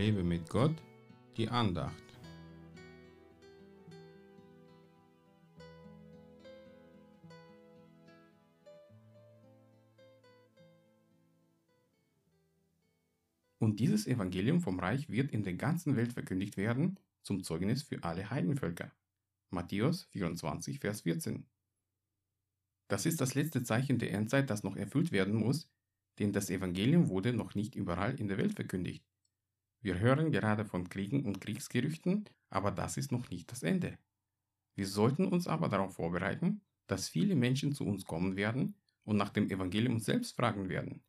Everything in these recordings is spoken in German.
Lebe mit Gott, die Andacht. Und dieses Evangelium vom Reich wird in der ganzen Welt verkündigt werden, zum Zeugnis für alle Heidenvölker. Matthäus 24, Vers 14. Das ist das letzte Zeichen der Endzeit, das noch erfüllt werden muss, denn das Evangelium wurde noch nicht überall in der Welt verkündigt. Wir hören gerade von Kriegen und Kriegsgerüchten, aber das ist noch nicht das Ende. Wir sollten uns aber darauf vorbereiten, dass viele Menschen zu uns kommen werden und nach dem Evangelium selbst fragen werden.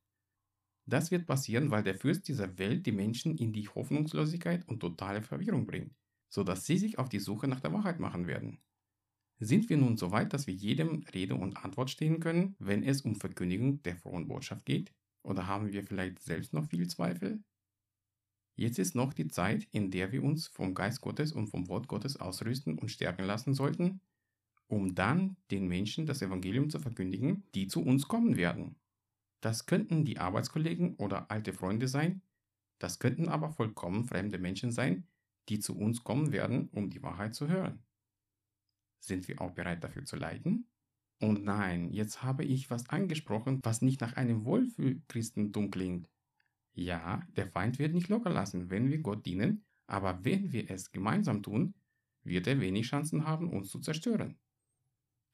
Das wird passieren, weil der Fürst dieser Welt die Menschen in die Hoffnungslosigkeit und totale Verwirrung bringt, sodass sie sich auf die Suche nach der Wahrheit machen werden. Sind wir nun so weit, dass wir jedem Rede und Antwort stehen können, wenn es um Verkündigung der frohen Botschaft geht? Oder haben wir vielleicht selbst noch viel Zweifel? Jetzt ist noch die Zeit, in der wir uns vom Geist Gottes und vom Wort Gottes ausrüsten und stärken lassen sollten, um dann den Menschen das Evangelium zu verkündigen, die zu uns kommen werden. Das könnten die Arbeitskollegen oder alte Freunde sein, das könnten aber vollkommen fremde Menschen sein, die zu uns kommen werden, um die Wahrheit zu hören. Sind wir auch bereit dafür zu leiden? Und nein, jetzt habe ich was angesprochen, was nicht nach einem Wohlfühl-Christentum klingt. Ja, der Feind wird nicht locker lassen, wenn wir Gott dienen, aber wenn wir es gemeinsam tun, wird er wenig Chancen haben, uns zu zerstören.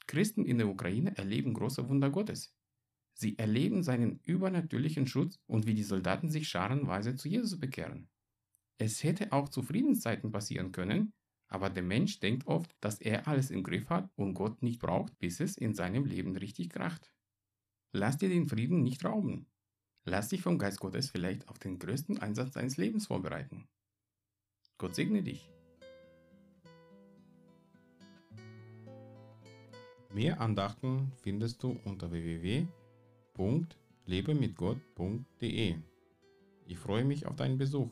Christen in der Ukraine erleben große Wunder Gottes. Sie erleben seinen übernatürlichen Schutz und wie die Soldaten sich scharenweise zu Jesus bekehren. Es hätte auch zu Friedenszeiten passieren können, aber der Mensch denkt oft, dass er alles im Griff hat und Gott nicht braucht, bis es in seinem Leben richtig kracht. Lass dir den Frieden nicht rauben. Lass dich vom Geist Gottes vielleicht auf den größten Einsatz deines Lebens vorbereiten. Gott segne dich. Mehr Andachten findest du unter www www.lebemitgott.de. Ich freue mich auf deinen Besuch.